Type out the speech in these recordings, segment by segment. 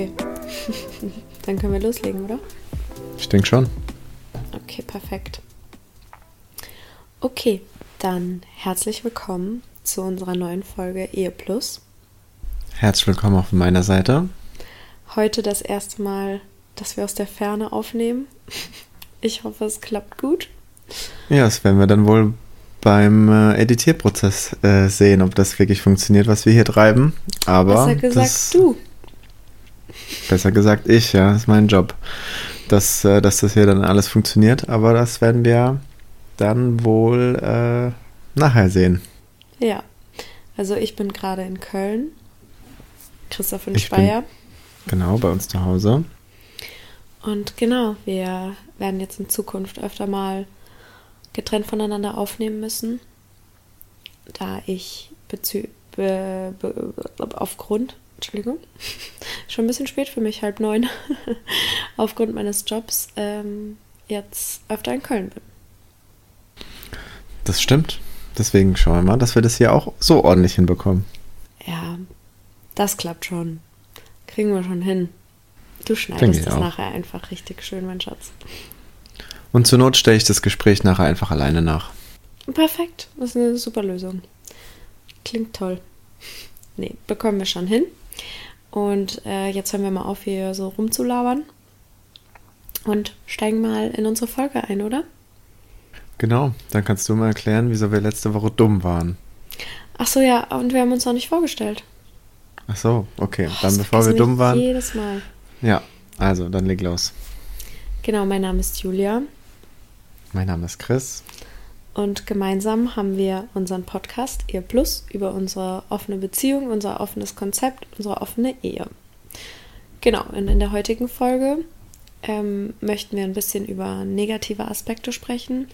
Okay. Dann können wir loslegen, oder? Ich denke schon. Okay, perfekt. Okay, dann herzlich willkommen zu unserer neuen Folge Ehe Plus. Herzlich willkommen auch von meiner Seite. Heute das erste Mal, dass wir aus der Ferne aufnehmen. Ich hoffe, es klappt gut. Ja, das werden wir dann wohl beim äh, Editierprozess äh, sehen, ob das wirklich funktioniert, was wir hier treiben. Aber Besser gesagt, das, du. Besser gesagt ich, ja, das ist mein Job, dass, äh, dass das hier dann alles funktioniert. Aber das werden wir dann wohl äh, nachher sehen. Ja. Also ich bin gerade in Köln. Christoph Ich bin- Speyer. Genau, bei uns zu Hause. Und genau, wir werden jetzt in Zukunft öfter mal getrennt voneinander aufnehmen müssen, da ich bezü be be aufgrund, Entschuldigung, schon ein bisschen spät für mich, halb neun, aufgrund meines Jobs ähm, jetzt öfter in Köln bin. Das stimmt. Deswegen schauen wir mal, dass wir das hier auch so ordentlich hinbekommen. Ja, das klappt schon. Kriegen wir schon hin. Du schneidest das auch. nachher einfach richtig schön, mein Schatz. Und zur Not stelle ich das Gespräch nachher einfach alleine nach. Perfekt, das ist eine super Lösung. Klingt toll. Nee, bekommen wir schon hin. Und äh, jetzt hören wir mal auf, hier so rumzulabern. Und steigen mal in unsere Folge ein, oder? Genau, dann kannst du mal erklären, wieso wir letzte Woche dumm waren. Ach so, ja, und wir haben uns noch nicht vorgestellt. Ach so, okay. Oh, Dann bevor wir dumm waren. Jedes Mal. Ja, also dann leg los. Genau, mein Name ist Julia. Mein Name ist Chris. Und gemeinsam haben wir unseren Podcast Ehe Plus über unsere offene Beziehung, unser offenes Konzept, unsere offene Ehe. Genau, und in der heutigen Folge ähm, möchten wir ein bisschen über negative Aspekte sprechen.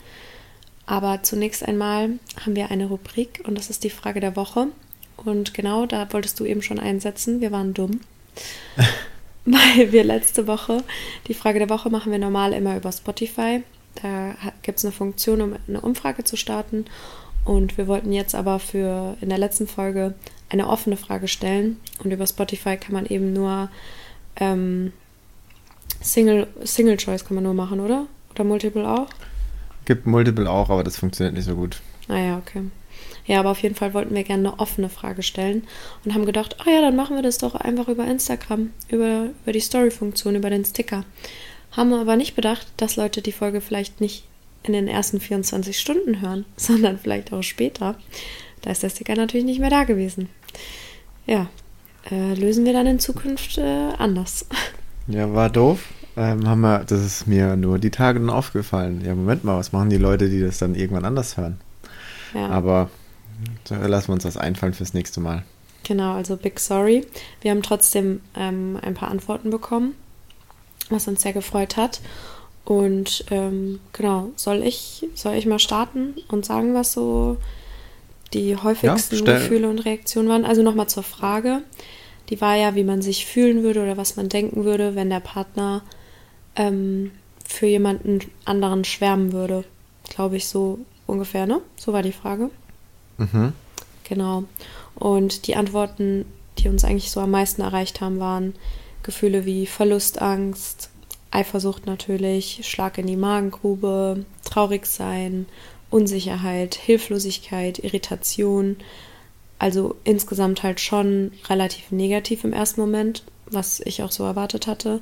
Aber zunächst einmal haben wir eine Rubrik und das ist die Frage der Woche. Und genau da wolltest du eben schon einsetzen. Wir waren dumm. Weil wir letzte Woche, die Frage der Woche machen wir normal immer über Spotify. Da gibt es eine Funktion, um eine Umfrage zu starten. Und wir wollten jetzt aber für in der letzten Folge eine offene Frage stellen. Und über Spotify kann man eben nur ähm, Single, Single Choice kann man nur machen, oder? Oder Multiple auch? Gibt Multiple auch, aber das funktioniert nicht so gut. Ah okay. Ja, aber auf jeden Fall wollten wir gerne eine offene Frage stellen und haben gedacht, ah ja, dann machen wir das doch einfach über Instagram, über, über die Story-Funktion, über den Sticker. Haben aber nicht bedacht, dass Leute die Folge vielleicht nicht in den ersten 24 Stunden hören, sondern vielleicht auch später. Da ist der Sticker natürlich nicht mehr da gewesen. Ja, äh, lösen wir dann in Zukunft äh, anders. Ja, war doof. Ähm, haben wir, das ist mir nur die Tage dann aufgefallen. Ja, Moment mal, was machen die Leute, die das dann irgendwann anders hören? Ja. Aber da lassen wir uns was einfallen fürs nächste Mal. Genau, also big sorry. Wir haben trotzdem ähm, ein paar Antworten bekommen, was uns sehr gefreut hat. Und ähm, genau, soll ich, soll ich mal starten und sagen, was so die häufigsten stell- Gefühle und Reaktionen waren? Also nochmal zur Frage. Die war ja, wie man sich fühlen würde oder was man denken würde, wenn der Partner ähm, für jemanden anderen schwärmen würde. Glaube ich so ungefähr, ne? So war die Frage. Mhm. Genau. Und die Antworten, die uns eigentlich so am meisten erreicht haben, waren Gefühle wie Verlustangst, Eifersucht natürlich, Schlag in die Magengrube, traurig sein, Unsicherheit, Hilflosigkeit, Irritation. Also insgesamt halt schon relativ negativ im ersten Moment, was ich auch so erwartet hatte.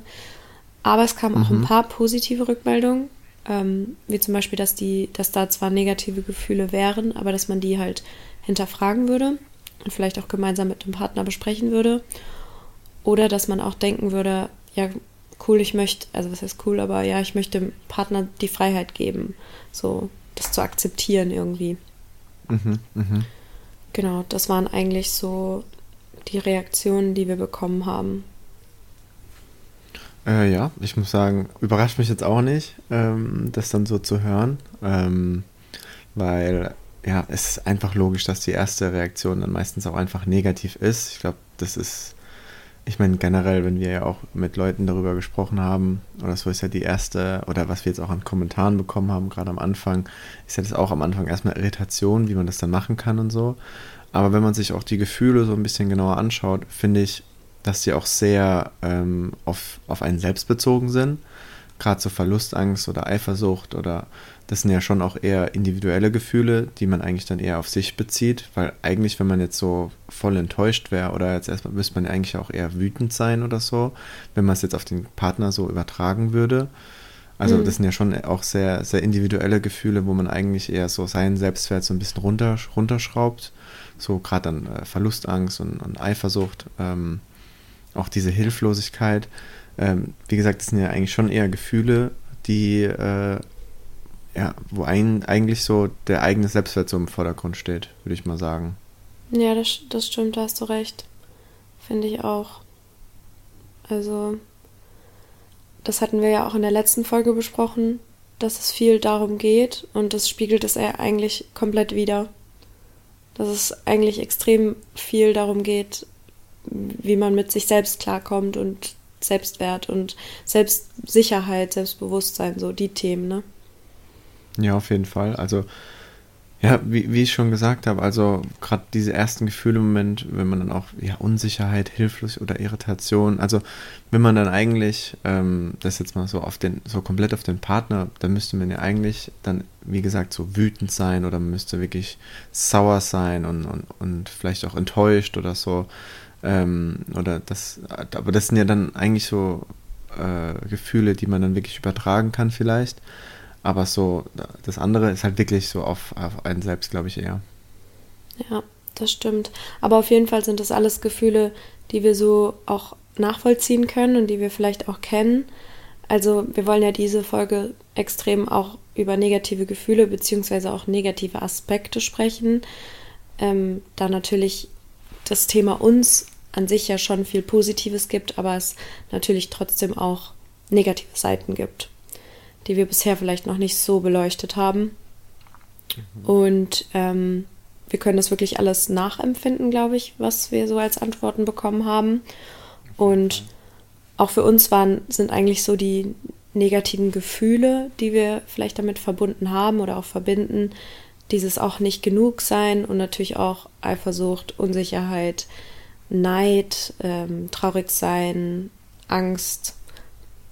Aber es kamen auch ein paar positive Rückmeldungen, ähm, wie zum Beispiel, dass die, dass da zwar negative Gefühle wären, aber dass man die halt hinterfragen würde und vielleicht auch gemeinsam mit dem Partner besprechen würde. Oder dass man auch denken würde, ja, cool, ich möchte, also was heißt cool, aber ja, ich möchte dem Partner die Freiheit geben, so das zu akzeptieren irgendwie. Mhm, mhm. Genau, das waren eigentlich so die Reaktionen, die wir bekommen haben. Äh, ja, ich muss sagen, überrascht mich jetzt auch nicht, ähm, das dann so zu hören, ähm, weil ja, es ist einfach logisch, dass die erste Reaktion dann meistens auch einfach negativ ist. Ich glaube, das ist, ich meine generell, wenn wir ja auch mit Leuten darüber gesprochen haben, oder so ist ja die erste, oder was wir jetzt auch an Kommentaren bekommen haben, gerade am Anfang, ist ja das auch am Anfang erstmal Irritation, wie man das dann machen kann und so. Aber wenn man sich auch die Gefühle so ein bisschen genauer anschaut, finde ich, dass die auch sehr ähm, auf, auf einen selbst bezogen sind. Gerade so Verlustangst oder Eifersucht oder das sind ja schon auch eher individuelle Gefühle, die man eigentlich dann eher auf sich bezieht, weil eigentlich, wenn man jetzt so voll enttäuscht wäre oder jetzt erstmal müsste man eigentlich auch eher wütend sein oder so, wenn man es jetzt auf den Partner so übertragen würde. Also mhm. das sind ja schon auch sehr, sehr individuelle Gefühle, wo man eigentlich eher so seinen Selbstwert so ein bisschen runter, runterschraubt. So gerade dann äh, Verlustangst und, und Eifersucht. Ähm, auch diese Hilflosigkeit. Ähm, wie gesagt, das sind ja eigentlich schon eher Gefühle, die, äh, ja, wo ein, eigentlich so der eigene Selbstwert so im Vordergrund steht, würde ich mal sagen. Ja, das, das stimmt, da hast du recht. Finde ich auch. Also, das hatten wir ja auch in der letzten Folge besprochen, dass es viel darum geht und das spiegelt es eigentlich komplett wieder. Dass es eigentlich extrem viel darum geht, wie man mit sich selbst klarkommt und Selbstwert und Selbstsicherheit, Selbstbewusstsein, so die Themen, ne? Ja, auf jeden Fall. Also, ja, wie, wie ich schon gesagt habe, also gerade diese ersten Gefühle im Moment, wenn man dann auch, ja, Unsicherheit, Hilflos oder Irritation, also wenn man dann eigentlich, ähm, das jetzt mal so auf den, so komplett auf den Partner, dann müsste man ja eigentlich dann, wie gesagt, so wütend sein oder man müsste wirklich sauer sein und, und, und vielleicht auch enttäuscht oder so. Ähm, oder das, aber das sind ja dann eigentlich so äh, Gefühle, die man dann wirklich übertragen kann vielleicht. Aber so, das andere ist halt wirklich so auf, auf einen selbst, glaube ich, eher. Ja, das stimmt. Aber auf jeden Fall sind das alles Gefühle, die wir so auch nachvollziehen können und die wir vielleicht auch kennen. Also wir wollen ja diese Folge extrem auch über negative Gefühle beziehungsweise auch negative Aspekte sprechen. Ähm, da natürlich das Thema uns an sich ja schon viel Positives gibt, aber es natürlich trotzdem auch negative Seiten gibt, die wir bisher vielleicht noch nicht so beleuchtet haben. Mhm. Und ähm, wir können das wirklich alles nachempfinden, glaube ich, was wir so als Antworten bekommen haben. Und auch für uns waren, sind eigentlich so die negativen Gefühle, die wir vielleicht damit verbunden haben oder auch verbinden, dieses auch nicht genug sein und natürlich auch Eifersucht, Unsicherheit, Neid, ähm, traurig sein, Angst,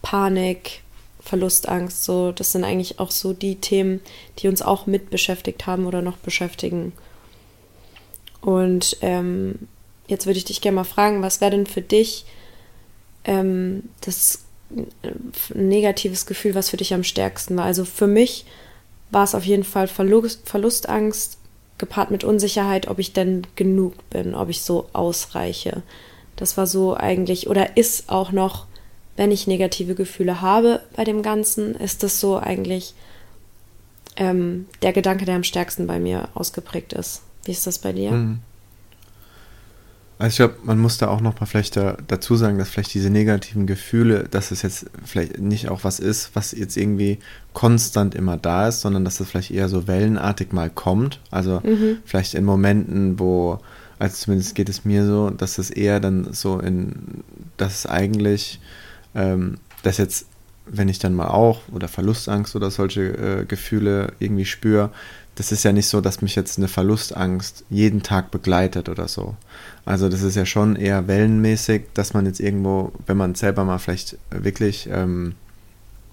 Panik, Verlustangst, so, das sind eigentlich auch so die Themen, die uns auch mit beschäftigt haben oder noch beschäftigen. Und ähm, jetzt würde ich dich gerne mal fragen, was wäre denn für dich ähm, das äh, negatives Gefühl, was für dich am stärksten war? Also für mich war es auf jeden Fall Verlust, Verlustangst, gepaart mit Unsicherheit, ob ich denn genug bin, ob ich so ausreiche. Das war so eigentlich, oder ist auch noch, wenn ich negative Gefühle habe bei dem Ganzen, ist das so eigentlich ähm, der Gedanke, der am stärksten bei mir ausgeprägt ist. Wie ist das bei dir? Mhm. Also ich glaube, man muss da auch noch mal vielleicht da, dazu sagen, dass vielleicht diese negativen Gefühle, dass es jetzt vielleicht nicht auch was ist, was jetzt irgendwie konstant immer da ist, sondern dass das vielleicht eher so wellenartig mal kommt. Also mhm. vielleicht in Momenten, wo, also zumindest geht es mir so, dass es eher dann so in, dass es eigentlich, ähm, dass jetzt, wenn ich dann mal auch oder Verlustangst oder solche äh, Gefühle irgendwie spüre, das ist ja nicht so, dass mich jetzt eine Verlustangst jeden Tag begleitet oder so. Also das ist ja schon eher wellenmäßig, dass man jetzt irgendwo, wenn man selber mal vielleicht wirklich ähm,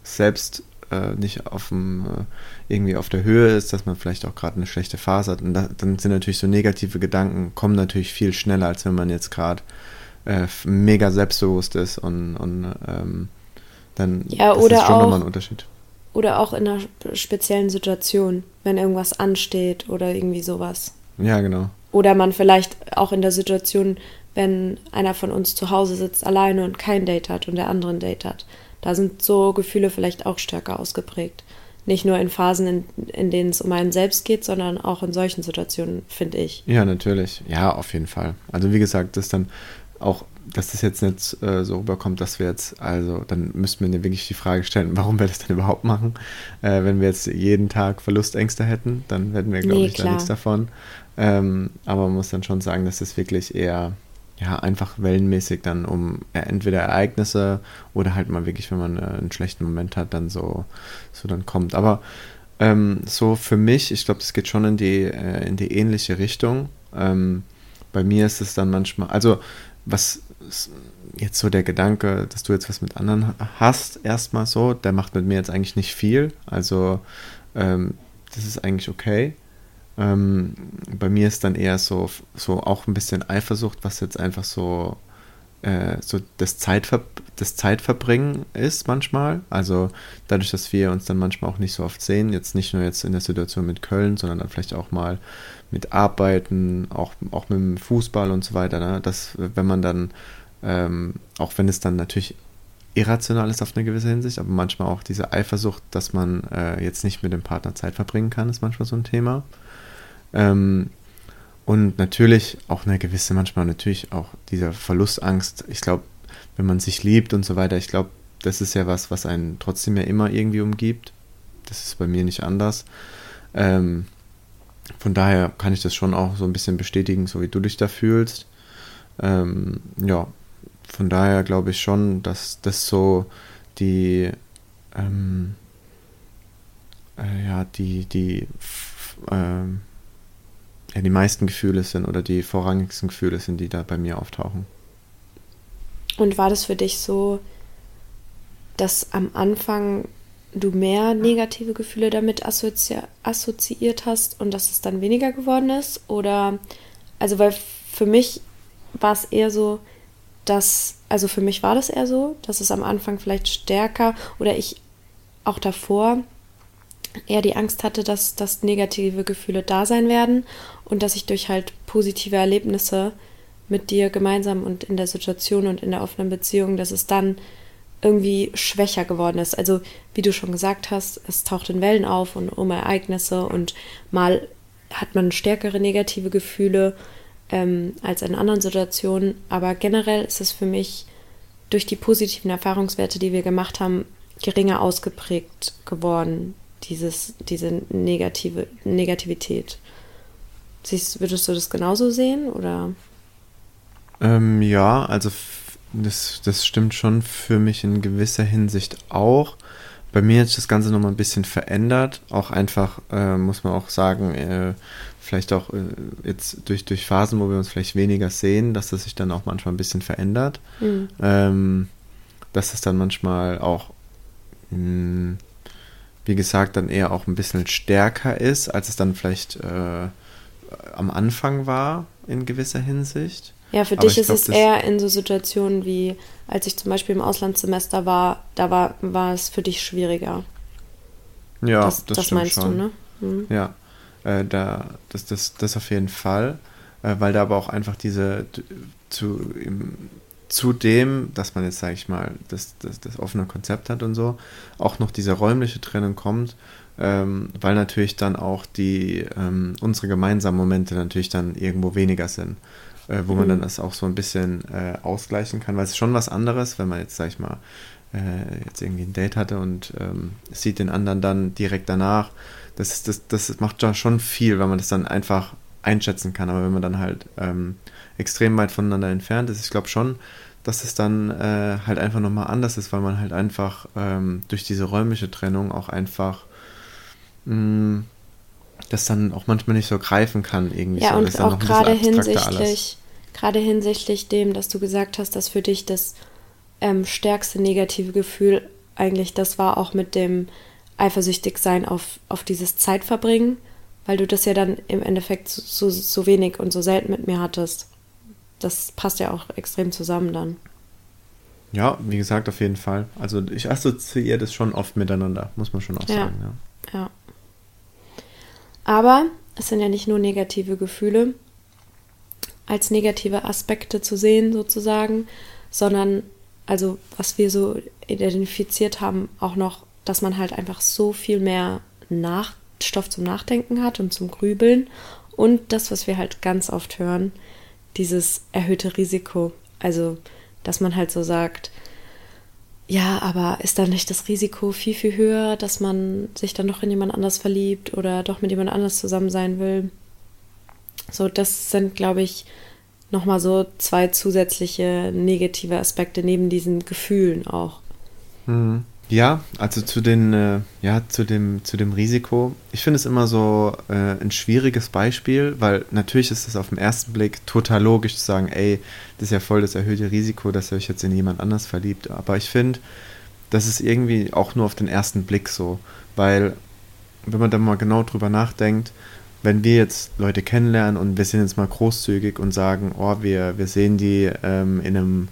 selbst äh, nicht auf dem, äh, irgendwie auf der Höhe ist, dass man vielleicht auch gerade eine schlechte Phase hat. Und da, dann sind natürlich so negative Gedanken, kommen natürlich viel schneller, als wenn man jetzt gerade äh, mega selbstbewusst ist und, und ähm, dann ja, das ist schon auch, nochmal ein Unterschied. Oder auch in einer speziellen Situation, wenn irgendwas ansteht oder irgendwie sowas. Ja, genau. Oder man vielleicht auch in der Situation, wenn einer von uns zu Hause sitzt alleine und kein Date hat und der andere ein Date hat, da sind so Gefühle vielleicht auch stärker ausgeprägt. Nicht nur in Phasen, in, in denen es um einen selbst geht, sondern auch in solchen Situationen, finde ich. Ja, natürlich. Ja, auf jeden Fall. Also wie gesagt, das ist dann auch, dass das jetzt nicht äh, so rüberkommt, dass wir jetzt, also dann müssten wir wirklich die Frage stellen, warum wir das denn überhaupt machen. Äh, wenn wir jetzt jeden Tag Verlustängste hätten, dann hätten wir, glaube nee, ich, klar. da nichts davon. Ähm, aber man muss dann schon sagen, dass es wirklich eher ja, einfach wellenmäßig dann um entweder Ereignisse oder halt mal wirklich, wenn man äh, einen schlechten Moment hat, dann so, so dann kommt. Aber ähm, so für mich, ich glaube, das geht schon in die, äh, in die ähnliche Richtung. Ähm, bei mir ist es dann manchmal, also was jetzt so der Gedanke, dass du jetzt was mit anderen hast, erstmal so, der macht mit mir jetzt eigentlich nicht viel. Also ähm, das ist eigentlich okay. Ähm, bei mir ist dann eher so, so auch ein bisschen Eifersucht, was jetzt einfach so, äh, so das, Zeitver das Zeitverbringen ist manchmal. Also dadurch, dass wir uns dann manchmal auch nicht so oft sehen, jetzt nicht nur jetzt in der Situation mit Köln, sondern dann vielleicht auch mal mit Arbeiten, auch, auch mit dem Fußball und so weiter, ne? dass wenn man dann, ähm, auch wenn es dann natürlich irrational ist auf eine gewisse Hinsicht, aber manchmal auch diese Eifersucht, dass man äh, jetzt nicht mit dem Partner Zeit verbringen kann, ist manchmal so ein Thema. Ähm, und natürlich auch eine gewisse, manchmal natürlich auch diese Verlustangst. Ich glaube, wenn man sich liebt und so weiter, ich glaube, das ist ja was, was einen trotzdem ja immer irgendwie umgibt. Das ist bei mir nicht anders. Ähm, von daher kann ich das schon auch so ein bisschen bestätigen, so wie du dich da fühlst. Ähm, ja, von daher glaube ich schon, dass das so die, ähm, äh, ja, die, die, ähm, ja, die meisten Gefühle sind oder die vorrangigsten Gefühle sind, die da bei mir auftauchen. Und war das für dich so, dass am Anfang du mehr negative Gefühle damit assozi assoziiert hast und dass es dann weniger geworden ist? Oder, also, weil für mich war es eher so, dass, also für mich war das eher so, dass es am Anfang vielleicht stärker oder ich auch davor eher die Angst hatte, dass, dass negative Gefühle da sein werden und dass ich durch halt positive Erlebnisse mit dir gemeinsam und in der Situation und in der offenen Beziehung, dass es dann irgendwie schwächer geworden ist. Also wie du schon gesagt hast, es taucht in Wellen auf und um Ereignisse und mal hat man stärkere negative Gefühle ähm, als in anderen Situationen. Aber generell ist es für mich durch die positiven Erfahrungswerte, die wir gemacht haben, geringer ausgeprägt geworden, dieses, diese negative Negativität. Siehst, würdest du das genauso sehen oder? Ähm, ja, also das, das stimmt schon für mich in gewisser Hinsicht auch. Bei mir hat sich das Ganze nochmal ein bisschen verändert. Auch einfach, äh, muss man auch sagen, äh, vielleicht auch äh, jetzt durch, durch Phasen, wo wir uns vielleicht weniger sehen, dass das sich dann auch manchmal ein bisschen verändert. Mhm. Ähm, dass es dann manchmal auch mh, hm, wie gesagt, dann eher auch ein bisschen stärker ist, als es dann vielleicht äh, am Anfang war, in gewisser Hinsicht. Ja, für Aber dich ist glaub, es eher in so Situationen wie, als ich zum Beispiel im Auslandssemester war, da war, war es für dich schwieriger. Ja, das, das, das meinst schon. du, ne? Mhm. Ja, äh, da, das, das, das auf jeden Fall, äh, weil da aber auch einfach diese zu, im, zudem, dass man jetzt, sage ich mal, das, das, das offene Konzept hat und so, auch noch diese räumliche Trennung kommt, ähm, weil natürlich dann auch die ähm, unsere gemeinsamen Momente natürlich dann irgendwo weniger sind, äh, wo mhm. man dann das auch so ein bisschen äh, ausgleichen kann, weil es ist schon was anderes, wenn man jetzt, sag ich mal, äh, jetzt irgendwie ein Date hatte und ähm, sieht den anderen dann direkt danach. Das, das, das macht ja schon viel, weil man das dann einfach einschätzen kann. Aber wenn man dann halt ähm, extrem weit voneinander entfernt ist. Ich glaube schon, dass es dann äh, halt einfach nochmal anders ist, weil man halt einfach ähm, durch diese räumliche Trennung auch einfach mh, mm, das dann auch manchmal nicht so greifen kann irgendwie. Ja, so. und auch gerade hinsichtlich, gerade hinsichtlich dem, dass du gesagt hast, dass für dich das ähm, stärkste negative Gefühl eigentlich das war auch mit dem eifersüchtig sein auf, auf dieses Zeitverbringen, weil du das ja dann im Endeffekt so, so wenig und so selten mit mir hattest das passt ja auch extrem zusammen dann. Ja, wie gesagt, auf jeden Fall. Also ich assoziiere das schon oft miteinander, muss man schon auch ja, sagen. Ja. ja. Aber es sind ja nicht nur negative Gefühle als negative Aspekte zu sehen, sozusagen, sondern also was wir so identifiziert haben, auch noch, dass man halt einfach so viel mehr nach Stoff zum Nachdenken hat und zum Grübeln. Und das, was wir halt ganz oft hören, dieses erhöhte Risiko. Also, dass man halt so sagt, ja, aber ist da nicht das Risiko viel, viel höher, dass man sich dann noch in jemand anders verliebt oder doch mit jemand anders zusammen sein will? So, das sind, glaube ich, nochmal so zwei zusätzliche negative Aspekte neben diesen Gefühlen auch. Mhm. Ja, also zu den, äh, ja, zu dem, zu dem Risiko. Ich finde es immer so äh, ein schwieriges Beispiel, weil natürlich ist es auf den ersten Blick total logisch zu sagen, ey, das ist ja voll das erhöhte Risiko, dass ihr euch jetzt in jemand anders verliebt. Aber ich finde, das ist irgendwie auch nur auf den ersten Blick so, weil wenn man da mal genau drüber nachdenkt, wenn wir jetzt Leute kennenlernen und wir sind jetzt mal großzügig und sagen, oh, wir, wir sehen die ähm, in, einem,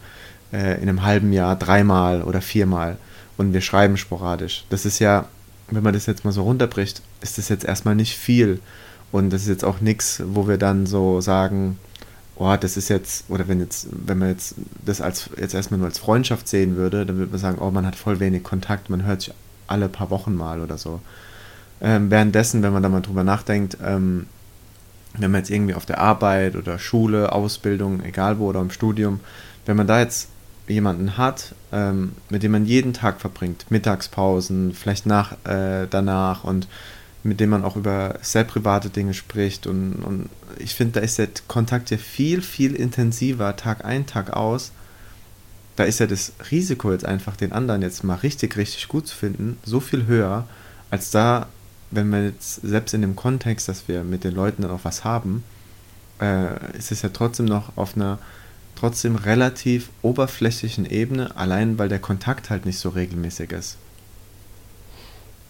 äh, in einem halben Jahr dreimal oder viermal und wir schreiben sporadisch. Das ist ja, wenn man das jetzt mal so runterbricht, ist das jetzt erstmal nicht viel. Und das ist jetzt auch nichts, wo wir dann so sagen, oh, das ist jetzt, oder wenn jetzt, wenn man jetzt das als jetzt erstmal nur als Freundschaft sehen würde, dann würde man sagen, oh, man hat voll wenig Kontakt, man hört sich alle paar Wochen mal oder so. Ähm, währenddessen, wenn man da mal drüber nachdenkt, ähm, wenn man jetzt irgendwie auf der Arbeit oder Schule, Ausbildung, egal wo oder im Studium, wenn man da jetzt jemanden hat, ähm, mit dem man jeden Tag verbringt, Mittagspausen, vielleicht nach, äh, danach und mit dem man auch über sehr private Dinge spricht und, und ich finde, da ist der Kontakt ja viel, viel intensiver, Tag ein, Tag aus. Da ist ja das Risiko jetzt einfach, den anderen jetzt mal richtig, richtig gut zu finden, so viel höher, als da, wenn man jetzt selbst in dem Kontext, dass wir mit den Leuten dann auch was haben, äh, ist es ja trotzdem noch auf einer trotzdem relativ oberflächlichen Ebene, allein weil der Kontakt halt nicht so regelmäßig ist.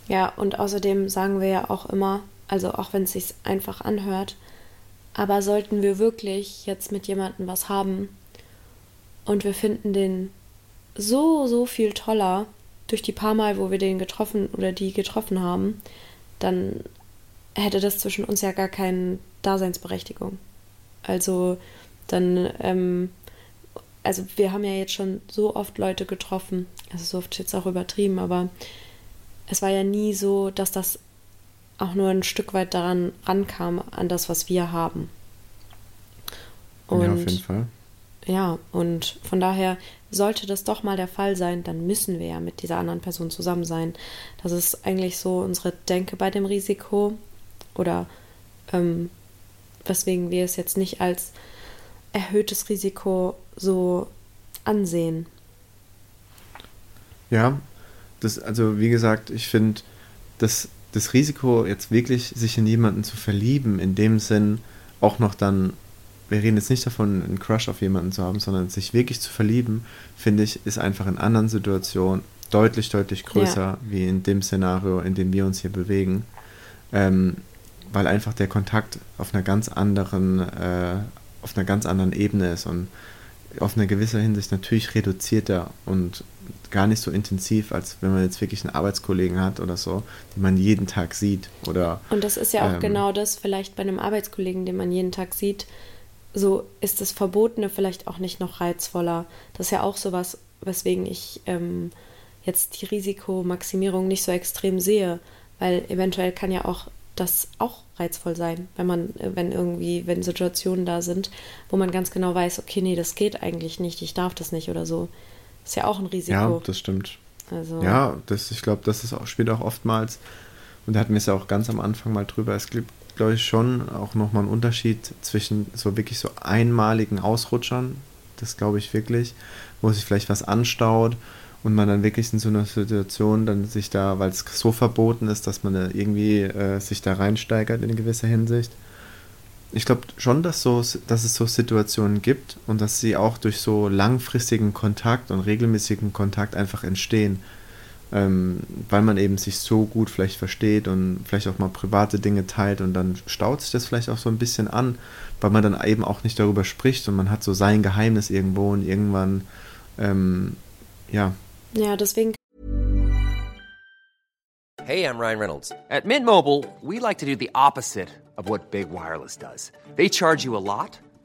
Ja, und außerdem sagen wir ja auch immer, also auch wenn es sich einfach anhört, aber sollten wir wirklich jetzt mit jemandem was haben und wir finden den so, so viel toller durch die paar Mal, wo wir den getroffen oder die getroffen haben, dann hätte das zwischen uns ja gar keine Daseinsberechtigung. Also dann ähm, also wir haben ja jetzt schon so oft Leute getroffen, also so oft jetzt auch übertrieben, aber es war ja nie so, dass das auch nur ein Stück weit daran rankam, an das, was wir haben. Und, ja, auf jeden Fall. Ja, und von daher sollte das doch mal der Fall sein, dann müssen wir ja mit dieser anderen Person zusammen sein. Das ist eigentlich so unsere Denke bei dem Risiko oder ähm, weswegen wir es jetzt nicht als erhöhtes Risiko so ansehen. Ja, das, also wie gesagt, ich finde, das, das Risiko, jetzt wirklich sich in jemanden zu verlieben, in dem Sinn auch noch dann, wir reden jetzt nicht davon, einen Crush auf jemanden zu haben, sondern sich wirklich zu verlieben, finde ich, ist einfach in anderen Situationen deutlich, deutlich größer, ja. wie in dem Szenario, in dem wir uns hier bewegen. Ähm, weil einfach der Kontakt auf einer ganz anderen, äh, auf einer ganz anderen Ebene ist und auf eine gewisse Hinsicht natürlich reduzierter und gar nicht so intensiv, als wenn man jetzt wirklich einen Arbeitskollegen hat oder so, den man jeden Tag sieht. Oder, und das ist ja auch ähm, genau das, vielleicht bei einem Arbeitskollegen, den man jeden Tag sieht, so ist das Verbotene vielleicht auch nicht noch reizvoller. Das ist ja auch sowas, weswegen ich ähm, jetzt die Risikomaximierung nicht so extrem sehe, weil eventuell kann ja auch das auch reizvoll sein, wenn man, äh, wenn irgendwie, wenn Situationen da sind, wo man ganz genau weiß, okay, nee, das geht eigentlich nicht, ich darf das nicht oder so. Ist ja auch ein Risiko. Ja, das stimmt. Also. Ja, das, ich glaube, das ist auch, spielt auch oftmals, und da hatten wir es ja auch ganz am Anfang mal drüber, es gibt, glaube ich, schon auch nochmal einen Unterschied zwischen so wirklich so einmaligen Ausrutschern, das glaube ich wirklich, wo sich vielleicht was anstaut und man dann wirklich in so einer Situation dann sich da, weil es so verboten ist, dass man da irgendwie äh, sich da reinsteigert in gewisser Hinsicht. Ich glaube schon, dass, so, dass es so Situationen gibt und dass sie auch durch so langfristigen Kontakt und regelmäßigen Kontakt einfach entstehen, ähm, weil man eben sich so gut vielleicht versteht und vielleicht auch mal private Dinge teilt und dann staut sich das vielleicht auch so ein bisschen an, weil man dann eben auch nicht darüber spricht und man hat so sein Geheimnis irgendwo und irgendwann ähm, ja, Ja, deswegen. Hey, I'm Ryan Reynolds. At Mint Mobile, we like to do the opposite of what Big Wireless does. They charge you a lot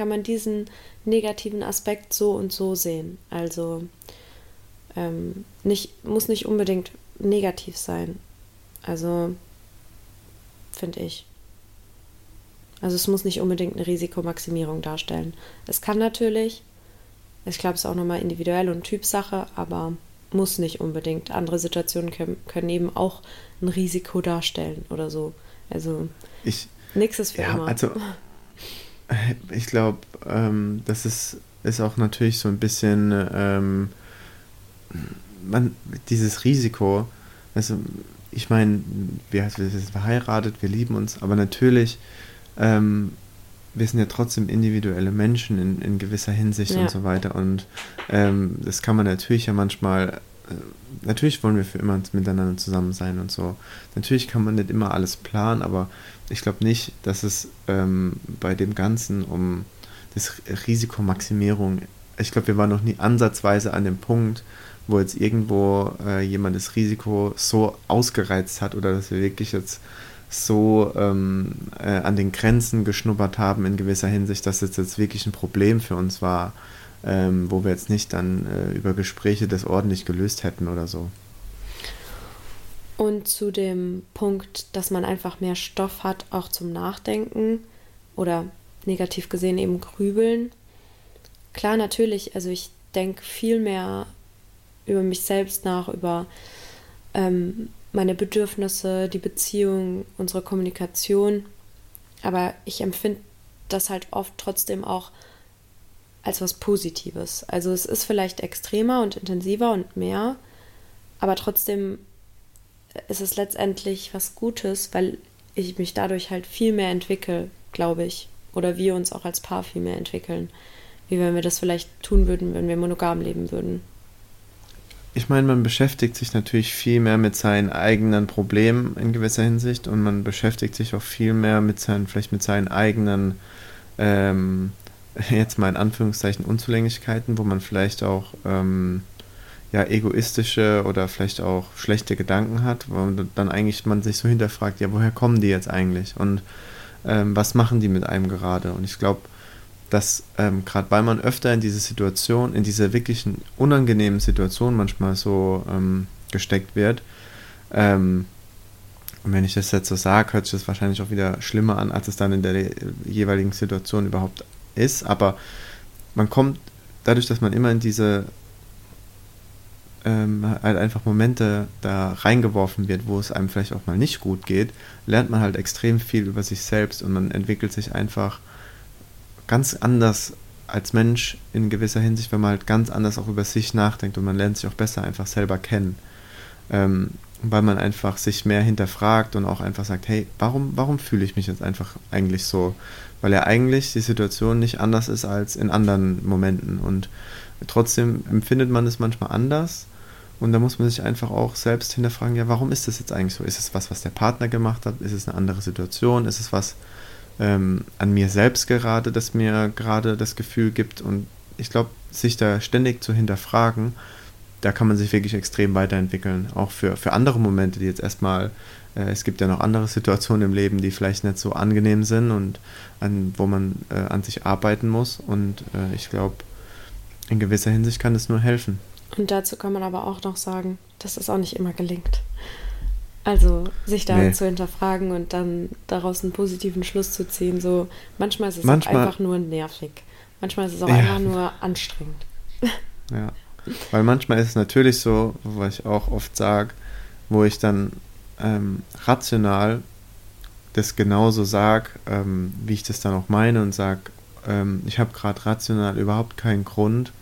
Kann man diesen negativen Aspekt so und so sehen. Also ähm, nicht, muss nicht unbedingt negativ sein. Also finde ich. Also es muss nicht unbedingt eine Risikomaximierung darstellen. Es kann natürlich, ich glaube, es ist auch nochmal individuell und Typsache, aber muss nicht unbedingt. Andere Situationen können, können eben auch ein Risiko darstellen oder so. Also Ich, nichts ist für ja, immer. also ich glaube, ähm, das ist, ist auch natürlich so ein bisschen ähm, man, dieses Risiko. Also ich meine, wir, wir sind verheiratet, wir lieben uns, aber natürlich, ähm, wir sind ja trotzdem individuelle Menschen in, in gewisser Hinsicht Ja. und so weiter. Und ähm, das kann man natürlich ja manchmal, natürlich wollen wir für immer miteinander zusammen sein und so. Natürlich kann man nicht immer alles planen, aber ich glaube nicht, dass es ähm, bei dem Ganzen um das Risikomaximierung, ich glaube, wir waren noch nie ansatzweise an dem Punkt, wo jetzt irgendwo äh, jemand das Risiko so ausgereizt hat oder dass wir wirklich jetzt so ähm, äh, an den Grenzen geschnuppert haben in gewisser Hinsicht, dass es jetzt wirklich ein Problem für uns war, ähm, wo wir jetzt nicht dann äh, über Gespräche das ordentlich gelöst hätten oder so. Und zu dem Punkt, dass man einfach mehr Stoff hat, auch zum Nachdenken oder negativ gesehen eben grübeln. Klar, natürlich, also ich denke viel mehr über mich selbst nach, über ähm, meine Bedürfnisse, die Beziehung, unsere Kommunikation. Aber ich empfinde das halt oft trotzdem auch als was Positives. Also es ist vielleicht extremer und intensiver und mehr, aber trotzdem ist es letztendlich was Gutes, weil ich mich dadurch halt viel mehr entwickle, glaube ich. Oder wir uns auch als Paar viel mehr entwickeln. Wie wenn wir das vielleicht tun würden, wenn wir monogam leben würden. Ich meine, man beschäftigt sich natürlich viel mehr mit seinen eigenen Problemen in gewisser Hinsicht und man beschäftigt sich auch viel mehr mit seinen, vielleicht mit seinen eigenen, ähm, jetzt mal in Anführungszeichen, Unzulänglichkeiten, wo man vielleicht auch ähm, ja, egoistische oder vielleicht auch schlechte Gedanken hat, wo dann eigentlich man sich so hinterfragt, ja, woher kommen die jetzt eigentlich und ähm, was machen die mit einem gerade? Und ich glaube, dass ähm, gerade weil man öfter in diese Situation, in diese wirklichen unangenehmen Situation manchmal so ähm, gesteckt wird, ähm, und wenn ich das jetzt so sage, hört sich das wahrscheinlich auch wieder schlimmer an, als es dann in der jeweiligen Situation überhaupt ist, aber man kommt dadurch, dass man immer in diese ähm, halt einfach Momente da reingeworfen wird, wo es einem vielleicht auch mal nicht gut geht, lernt man halt extrem viel über sich selbst und man entwickelt sich einfach ganz anders als Mensch in gewisser Hinsicht, wenn man halt ganz anders auch über sich nachdenkt und man lernt sich auch besser einfach selber kennen. Ähm, weil man einfach sich mehr hinterfragt und auch einfach sagt, hey, warum, warum fühle ich mich jetzt einfach eigentlich so? Weil ja eigentlich die Situation nicht anders ist als in anderen Momenten und trotzdem empfindet man es manchmal anders und da muss man sich einfach auch selbst hinterfragen, ja, warum ist das jetzt eigentlich so? Ist es was, was der Partner gemacht hat? Ist es eine andere Situation? Ist es was ähm, an mir selbst gerade, das mir gerade das Gefühl gibt? Und ich glaube, sich da ständig zu hinterfragen, da kann man sich wirklich extrem weiterentwickeln. Auch für, für andere Momente, die jetzt erstmal, äh, es gibt ja noch andere Situationen im Leben, die vielleicht nicht so angenehm sind und an, wo man äh, an sich arbeiten muss. Und äh, ich glaube, in gewisser Hinsicht kann es nur helfen. Und dazu kann man aber auch noch sagen, dass es auch nicht immer gelingt. Also sich da Nee. zu hinterfragen und dann daraus einen positiven Schluss zu ziehen. So manchmal ist es Manchmal- einfach nur nervig. Manchmal ist es auch Ja. einfach nur anstrengend. Ja. Weil manchmal ist es natürlich so, was ich auch oft sage, wo ich dann ähm, rational das genauso sage, ähm, wie ich das dann auch meine und sage, ähm, ich habe gerade rational überhaupt keinen Grund,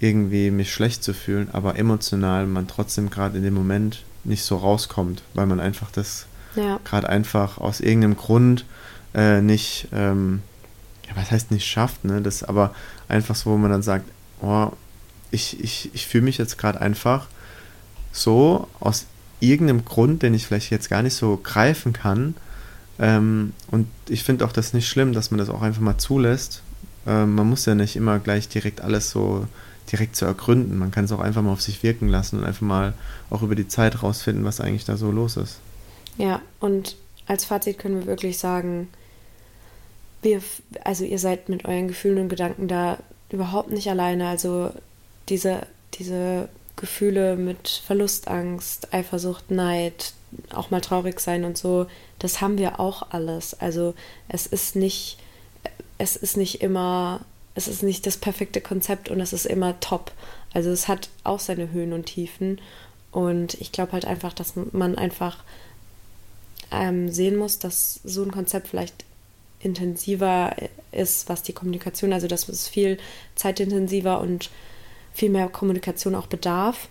irgendwie mich schlecht zu fühlen, aber emotional man trotzdem gerade in dem Moment nicht so rauskommt, weil man einfach das Ja. gerade einfach aus irgendeinem Grund äh, nicht, ähm, ja, was heißt nicht schafft, ne? Das aber einfach so, wo man dann sagt, oh, ich, ich, ich fühle mich jetzt gerade einfach so aus irgendeinem Grund, den ich vielleicht jetzt gar nicht so greifen kann. Ähm, und ich finde auch das nicht schlimm, dass man das auch einfach mal zulässt. Ähm, man muss ja nicht immer gleich direkt alles so direkt zu ergründen. Man kann es auch einfach mal auf sich wirken lassen und einfach mal auch über die Zeit rausfinden, was eigentlich da so los ist. Ja, und als Fazit können wir wirklich sagen, wir, also ihr seid mit euren Gefühlen und Gedanken da überhaupt nicht alleine. Also diese, diese Gefühle mit Verlustangst, Eifersucht, Neid, auch mal traurig sein und so, das haben wir auch alles. Also es ist nicht, es ist nicht immer, es ist nicht das perfekte Konzept und es ist immer top. Also es hat auch seine Höhen und Tiefen. Und ich glaube halt einfach, dass man einfach ähm, sehen muss, dass so ein Konzept vielleicht intensiver ist, was die Kommunikation, also dass es viel zeitintensiver und viel mehr Kommunikation auch bedarf,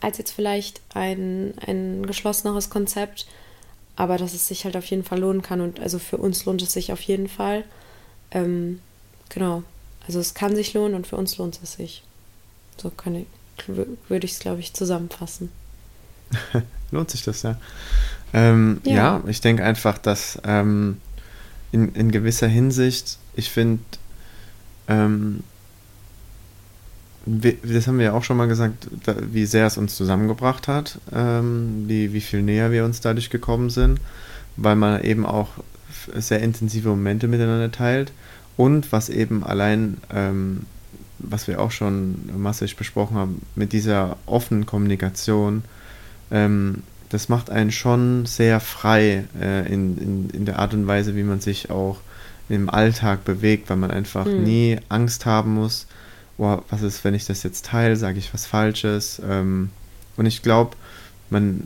als jetzt vielleicht ein, ein geschlosseneres Konzept. Aber dass es sich halt auf jeden Fall lohnen kann und also für uns lohnt es sich auf jeden Fall. Ähm, genau. Also es kann sich lohnen und für uns lohnt es sich. So kann ich, würde ich es, glaube ich, zusammenfassen. lohnt sich das, ja. Ähm, ja. ja. ich denke einfach, dass ähm, in, in gewisser Hinsicht, ich finde, ähm, das haben wir ja auch schon mal gesagt, wie sehr es uns zusammengebracht hat, ähm, wie, wie viel näher wir uns dadurch gekommen sind, weil man eben auch sehr intensive Momente miteinander teilt und was eben allein, ähm, was wir auch schon massig besprochen haben, mit dieser offenen Kommunikation, ähm, das macht einen schon sehr frei äh, in, in, in der Art und Weise, wie man sich auch im Alltag bewegt, weil man einfach mhm. nie Angst haben muss, oh, was ist, wenn ich das jetzt teile, sage ich was Falsches. Ähm, und ich glaube, man,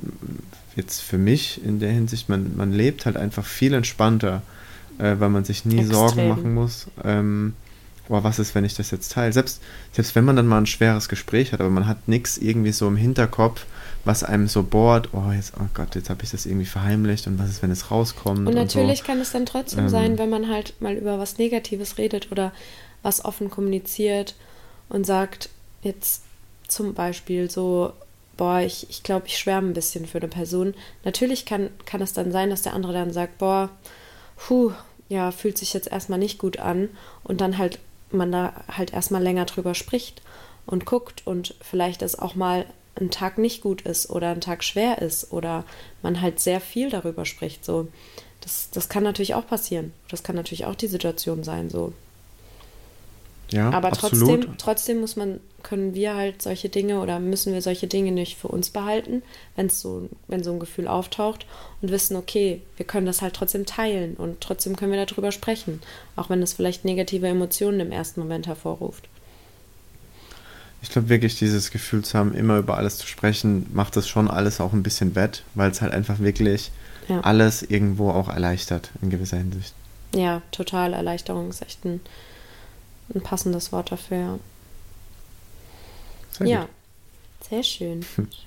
jetzt für mich in der Hinsicht, man, man lebt halt einfach viel entspannter, äh, weil man sich nie Extrem. Sorgen machen muss. Ähm, oh, was ist, wenn ich das jetzt teile? Selbst, selbst wenn man dann mal ein schweres Gespräch hat, aber man hat nichts irgendwie so im Hinterkopf, was einem so bohrt, oh, jetzt, oh Gott, jetzt habe ich das irgendwie verheimlicht und was ist, wenn es rauskommt? Und natürlich und so. kann es dann trotzdem ähm, sein, wenn man halt mal über was Negatives redet oder was offen kommuniziert und sagt jetzt zum Beispiel so, boah, ich, ich glaube, ich schwärme ein bisschen für eine Person. Natürlich kann, kann es dann sein, dass der andere dann sagt, boah, puh, ja, fühlt sich jetzt erstmal nicht gut an und dann halt man da halt erstmal länger drüber spricht und guckt und vielleicht es auch mal ein Tag nicht gut ist oder ein Tag schwer ist oder man halt sehr viel darüber spricht. So, das, das kann natürlich auch passieren. Das kann natürlich auch die Situation sein. So, ja, aber absolut. trotzdem, trotzdem muss man, können wir halt solche Dinge oder müssen wir solche Dinge nicht für uns behalten, wenn so, wenn so ein Gefühl auftaucht und wissen, okay, wir können das halt trotzdem teilen und trotzdem können wir darüber sprechen, auch wenn es vielleicht negative Emotionen im ersten Moment hervorruft. Ich glaube wirklich, dieses Gefühl zu haben, immer über alles zu sprechen, macht das schon alles auch ein bisschen wett, weil es halt einfach wirklich ja. alles irgendwo auch erleichtert in gewisser Hinsicht. Ja, total Erleichterung ist echt ein ein passendes Wort dafür. Sehr ja, gut. sehr schön.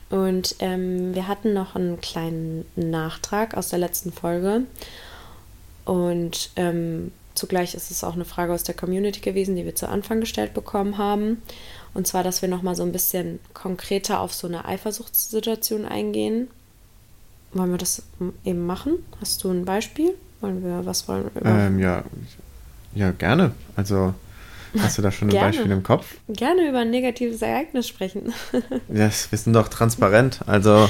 Und ähm, wir hatten noch einen kleinen Nachtrag aus der letzten Folge. Und ähm, zugleich ist es auch eine Frage aus der Community gewesen, die wir zu Anfang gestellt bekommen haben. Und zwar, dass wir nochmal so ein bisschen konkreter auf so eine Eifersuchtssituation eingehen. Wollen wir das eben machen? Hast du ein Beispiel? Wollen wir, was wollen wir? Ähm, ja, ja, gerne. Also Hast du da schon ein. Beispiel im Kopf? Gerne über ein negatives Ereignis sprechen. ja, wir sind doch transparent. Also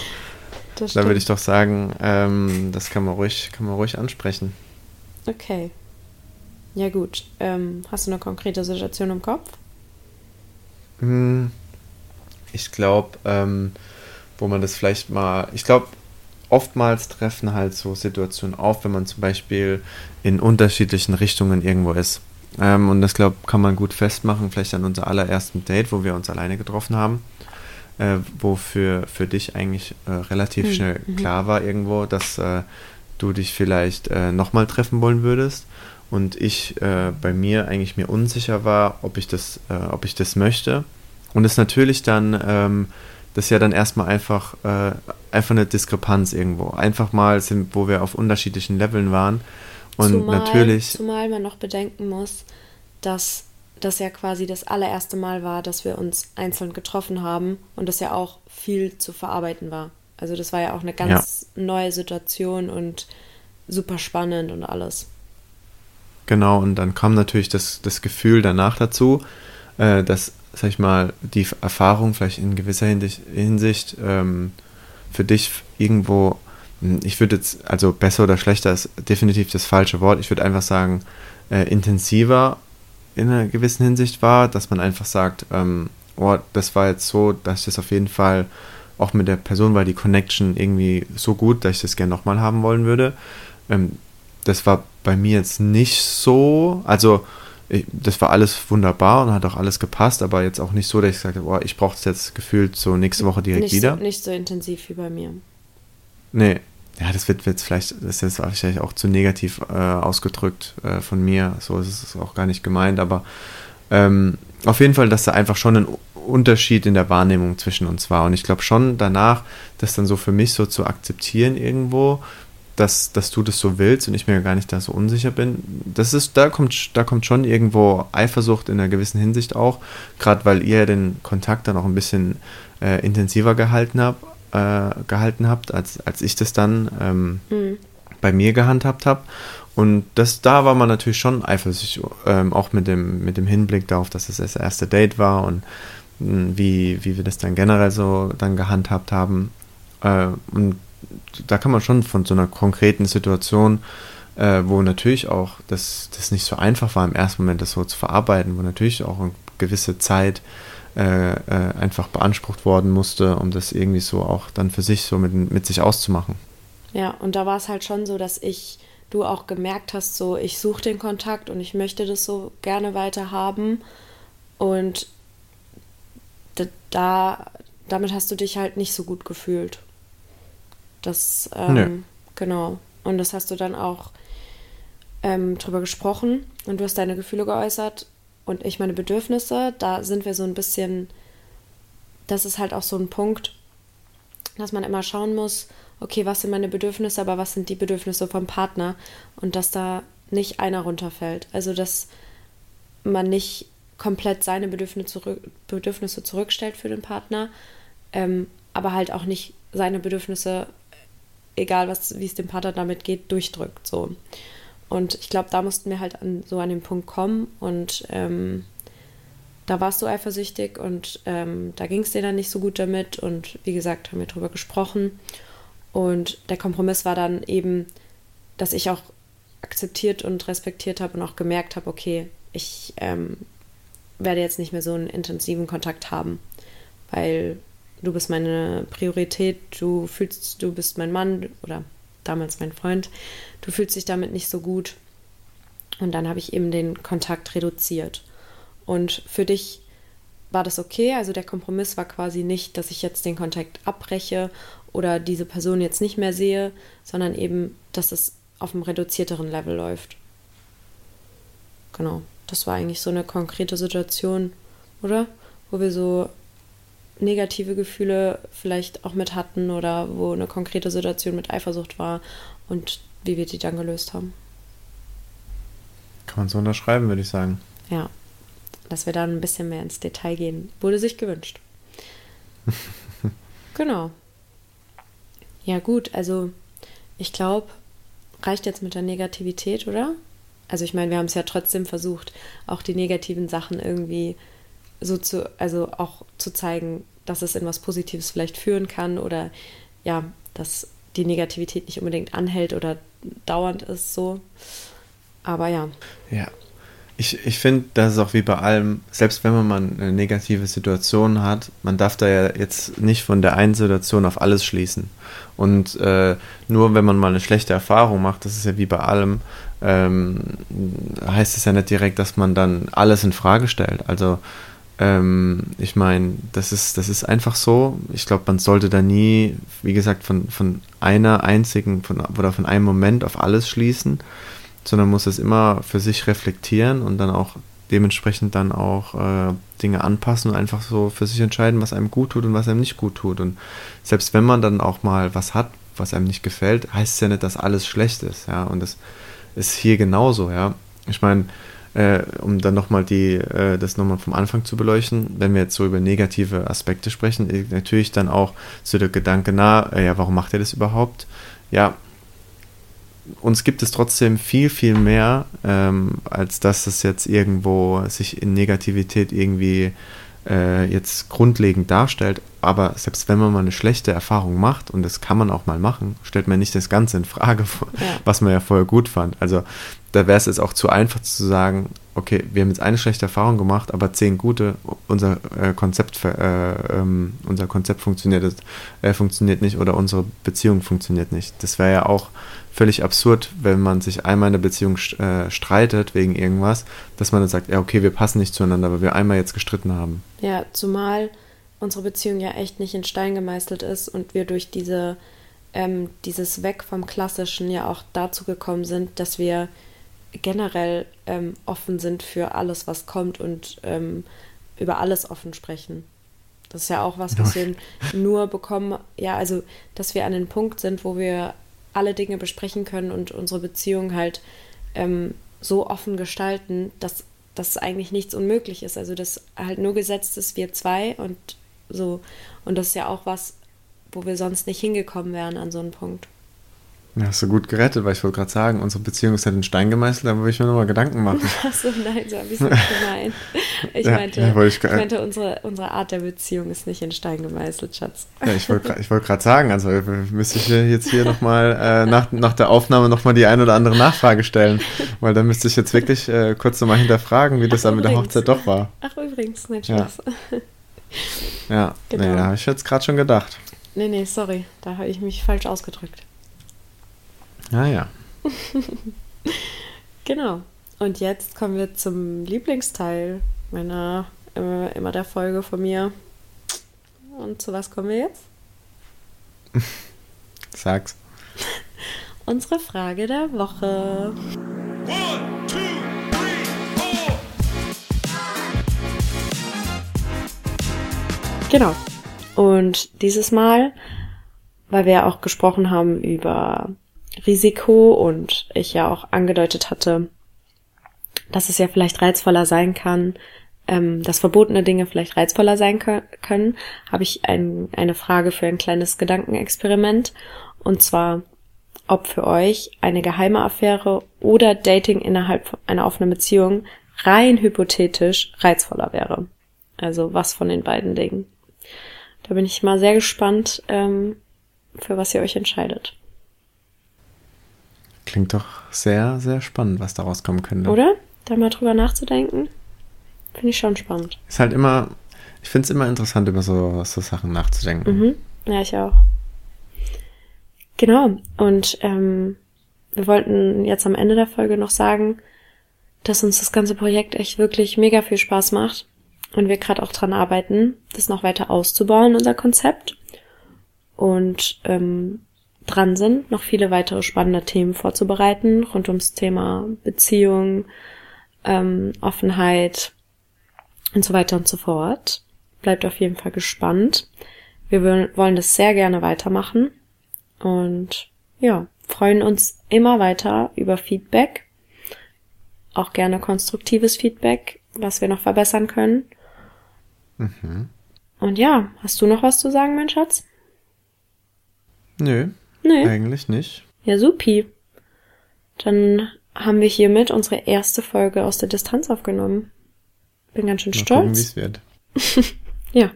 da würde ich doch sagen, ähm, das kann man, ruhig, kann man ruhig ansprechen. Okay. Ja gut. Ähm, hast du eine konkrete Situation im Kopf? Hm, ich glaube, ähm, wo man das vielleicht mal, ich glaube, oftmals treffen halt so Situationen auf, wenn man zum Beispiel in unterschiedlichen Richtungen irgendwo ist. Ähm, und das, glaube kann man gut festmachen, vielleicht an unser allerersten Date, wo wir uns alleine getroffen haben, äh, wo für, für dich eigentlich äh, relativ mhm. schnell klar war irgendwo, dass äh, du dich vielleicht äh, nochmal treffen wollen würdest und ich äh, bei mir eigentlich mir unsicher war, ob ich das, äh, ob ich das möchte. Und es natürlich dann, ähm, das ist ja dann erstmal einfach, einfach eine Diskrepanz irgendwo. Einfach mal, sind, wo wir auf unterschiedlichen Leveln waren und zumal, natürlich. Zumal man noch bedenken muss, dass das ja quasi das allererste Mal war, dass wir uns einzeln getroffen haben und das ja auch viel zu verarbeiten war. Also das war ja auch eine ganz ja. neue Situation und super spannend und alles. Genau, und dann kam natürlich das, das Gefühl danach dazu, äh, dass, sag ich mal, die Erfahrung vielleicht in gewisser Hinsicht, Hinsicht ähm, für dich irgendwo, ich würde jetzt, also besser oder schlechter ist definitiv das falsche Wort, ich würde einfach sagen, äh, intensiver in einer gewissen Hinsicht war, dass man einfach sagt, ähm, oh, das war jetzt so, dass ich das auf jeden Fall auch mit der Person war die Connection irgendwie so gut, dass ich das gerne nochmal haben wollen würde. Ähm, das war bei mir jetzt nicht so, also ich, das war alles wunderbar und hat auch alles gepasst, aber jetzt auch nicht so, dass ich sagte, boah, ich brauche es jetzt gefühlt so nächste Woche direkt nicht wieder. So, nicht so intensiv wie bei mir. Nee, ja, das wird jetzt vielleicht, das ist wahrscheinlich auch zu negativ äh, ausgedrückt äh, von mir, so ist es auch gar nicht gemeint, aber ähm, auf jeden Fall, dass da einfach schon ein Unterschied in der Wahrnehmung zwischen uns war. Und ich glaube schon danach, das dann so für mich so zu akzeptieren irgendwo, dass, dass du das so willst und ich mir gar nicht da so unsicher bin. Das ist, da kommt, da kommt schon irgendwo Eifersucht in einer gewissen Hinsicht auch, gerade weil ihr den Kontakt dann auch ein bisschen äh, intensiver gehalten habt, äh, gehalten habt, als, als ich das dann ähm, mhm. bei mir gehandhabt habe. Und das, da war man natürlich schon eifersüchtig, ähm, auch mit dem, mit dem Hinblick darauf, dass es das, erste Date war und mh, hm, wie, wie wir das dann generell so dann gehandhabt haben. Äh, und da kann man schon von so einer konkreten Situation, äh, wo natürlich auch das, das nicht so einfach war im ersten Moment, das so zu verarbeiten, wo natürlich auch eine gewisse Zeit äh, äh, einfach beansprucht worden musste, um das irgendwie so auch dann für sich so mit, mit sich auszumachen. Ja, und da war es halt schon so, dass ich, du auch gemerkt hast, so ich suche den Kontakt und ich möchte das so gerne weiter haben. Und da, damit hast du dich halt nicht so gut gefühlt. Das, ähm, nee. genau. Und das hast du dann auch ähm, drüber gesprochen und du hast deine Gefühle geäußert und ich meine Bedürfnisse. Da sind wir so ein bisschen, das ist halt auch so ein Punkt, dass man immer schauen muss, okay, was sind meine Bedürfnisse, aber was sind die Bedürfnisse vom Partner und dass da nicht einer runterfällt. Also, dass man nicht komplett seine Bedürfnisse, zurück, Bedürfnisse zurückstellt für den Partner, ähm, aber halt auch nicht seine Bedürfnisse egal wie es dem Partner damit geht, durchdrückt. So. Und ich glaube, da mussten wir halt an, so an den Punkt kommen und ähm, da warst du eifersüchtig und ähm, da ging es dir dann nicht so gut damit und wie gesagt, haben wir drüber gesprochen. Und der Kompromiss war dann eben, dass ich auch akzeptiert und respektiert habe und auch gemerkt habe, okay, ich ähm, werde jetzt nicht mehr so einen intensiven Kontakt haben, weil du bist meine Priorität, du fühlst, du bist mein Mann oder damals mein Freund, du fühlst dich damit nicht so gut. Und dann habe ich eben den Kontakt reduziert. Und für dich war das okay, also der Kompromiss war quasi nicht, dass ich jetzt den Kontakt abbreche oder diese Person jetzt nicht mehr sehe, sondern eben, dass es auf einem reduzierteren Level läuft. Genau, das war eigentlich so eine konkrete Situation, oder? Wo wir so negative Gefühle vielleicht auch mit hatten oder wo eine konkrete Situation mit Eifersucht war und wie wir die dann gelöst haben. Kann man so unterschreiben, würde ich sagen. Ja, dass wir dann ein bisschen mehr ins Detail gehen, wurde sich gewünscht. genau. Ja gut, also ich glaube, reicht jetzt mit der Negativität, oder? Also ich meine, wir haben es ja trotzdem versucht, auch die negativen Sachen irgendwie so zu, also auch zu zeigen, dass es in was Positives vielleicht führen kann oder ja, dass die Negativität nicht unbedingt anhält oder dauernd ist so. Aber ja. Ja. Ich, ich finde, das ist auch wie bei allem, selbst wenn man mal eine negative Situation hat, man darf da ja jetzt nicht von der einen Situation auf alles schließen. Und äh, nur wenn man mal eine schlechte Erfahrung macht, das ist ja wie bei allem, ähm, heißt es ja nicht direkt, dass man dann alles in Frage stellt. Also ähm, ich meine, das ist, das ist einfach so. Ich glaube, man sollte da nie, wie gesagt, von, von einer einzigen von, oder von einem Moment auf alles schließen, sondern muss es immer für sich reflektieren und dann auch dementsprechend dann auch äh, Dinge anpassen und einfach so für sich entscheiden, was einem gut tut und was einem nicht gut tut. Und selbst wenn man dann auch mal was hat, was einem nicht gefällt, heißt es ja nicht, dass alles schlecht ist, ja. Und das ist hier genauso, ja. Ich meine, äh, um dann nochmal die, äh, das nochmal vom Anfang zu beleuchten, wenn wir jetzt so über negative Aspekte sprechen, äh, natürlich dann auch so der Gedanke nah, äh, ja, warum macht er das überhaupt? Ja, uns gibt es trotzdem viel, viel mehr, ähm, als dass es jetzt irgendwo sich in Negativität irgendwie äh, jetzt grundlegend darstellt. Aber selbst wenn man mal eine schlechte Erfahrung macht, und das kann man auch mal machen, stellt man nicht das Ganze in Frage, ja. was man ja vorher gut fand. Also da wäre es jetzt auch zu einfach zu sagen, okay, wir haben jetzt eine schlechte Erfahrung gemacht, aber zehn gute, unser äh, Konzept, äh, ähm, unser Konzept funktioniert, äh, funktioniert nicht oder unsere Beziehung funktioniert nicht. Das wäre ja auch völlig absurd, wenn man sich einmal in der Beziehung äh, streitet wegen irgendwas, dass man dann sagt, ja, okay, wir passen nicht zueinander, weil wir einmal jetzt gestritten haben. Ja, zumal unsere Beziehung ja echt nicht in Stein gemeißelt ist und wir durch diese, ähm, dieses Weg vom Klassischen ja auch dazu gekommen sind, dass wir generell ähm, offen sind für alles, was kommt und ähm, über alles offen sprechen. Das ist ja auch was, was wir nur bekommen, ja, also, dass wir an den Punkt sind, wo wir alle Dinge besprechen können und unsere Beziehung halt ähm, so offen gestalten, dass, dass eigentlich nichts unmöglich ist. Also, dass halt nur gesetzt ist, wir zwei und so. Und das ist ja auch was, wo wir sonst nicht hingekommen wären an so einen Punkt. Ja, hast du gut gerettet, weil ich wollte gerade sagen, unsere Beziehung ist halt in Stein gemeißelt, da würde ich mir nochmal Gedanken machen. Achso, nein, so habe ich es nicht gemeint. Ich, ja, meinte, ja, ich, ich, meinte unsere, unsere Art der Beziehung ist nicht in Stein gemeißelt, Schatz. Ja, ich wollte wollt gerade sagen, also müsste ich jetzt hier nochmal äh, nach, nach der Aufnahme nochmal die ein oder andere Nachfrage stellen, weil da müsste ich jetzt wirklich äh, kurz nochmal hinterfragen, wie das dann mit der Hochzeit doch war. Ach, übrigens, nicht Spaß. Ja, ja genau. nee, da habe ich jetzt gerade schon gedacht. Nee, nee, sorry, da habe ich mich falsch ausgedrückt. Ah ja. genau. Und jetzt kommen wir zum Lieblingsteil meiner immer, immer der Folge von mir. Und zu was kommen wir jetzt? Sag's. Unsere Frage der Woche. One, two, three, four. Genau. Und dieses Mal, weil wir ja auch gesprochen haben über Risiko und ich ja auch angedeutet hatte, dass es ja vielleicht reizvoller sein kann, ähm, dass verbotene Dinge vielleicht reizvoller sein können, habe ich ein, eine Frage für ein kleines Gedankenexperiment. Und zwar, ob für euch eine geheime Affäre oder Dating innerhalb einer offenen Beziehung rein hypothetisch reizvoller wäre. Also was von den beiden Dingen. Da bin ich mal sehr gespannt, ähm, für was ihr euch entscheidet. Klingt doch sehr, sehr spannend, was daraus kommen könnte. Oder? Da mal drüber nachzudenken. Finde ich schon spannend. Ist halt immer, ich finde es immer interessant, über so, so Sachen nachzudenken. Mhm. Ja, ich auch. Genau. Und ähm, wir wollten jetzt am Ende der Folge noch sagen, dass uns das ganze Projekt echt wirklich mega viel Spaß macht und wir gerade auch dran arbeiten, das noch weiter auszubauen, unser Konzept. Und ähm, dran sind, noch viele weitere spannende Themen vorzubereiten rund ums Thema Beziehung, ähm, Offenheit und so weiter und so fort. Bleibt auf jeden Fall gespannt. Wir wollen das sehr gerne weitermachen und ja, freuen uns immer weiter über Feedback. Auch gerne konstruktives Feedback, was wir noch verbessern können. Mhm. Und ja, hast du noch was zu sagen, mein Schatz? Nö, Nee. Eigentlich nicht. Ja, supi. Dann haben wir hiermit unsere erste Folge aus der Distanz aufgenommen. Bin ganz schön Mal stolz. Gucken, wird. ja,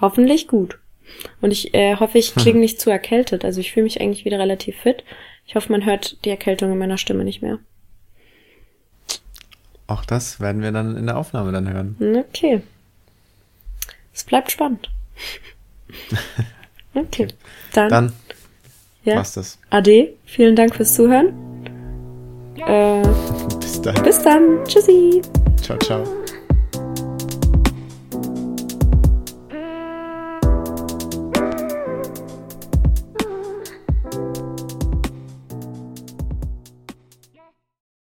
hoffentlich gut. Und ich äh, hoffe, ich klinge nicht zu erkältet. Also ich fühle mich eigentlich wieder relativ fit. Ich hoffe, man hört die Erkältung in meiner Stimme nicht mehr. Auch das werden wir dann in der Aufnahme dann hören. Okay. Es bleibt spannend. okay. Dann, dann ja. Was das? Ade, vielen Dank fürs Zuhören. Äh, bis dann. Bis dann. Tschüssi. Ciao, ciao.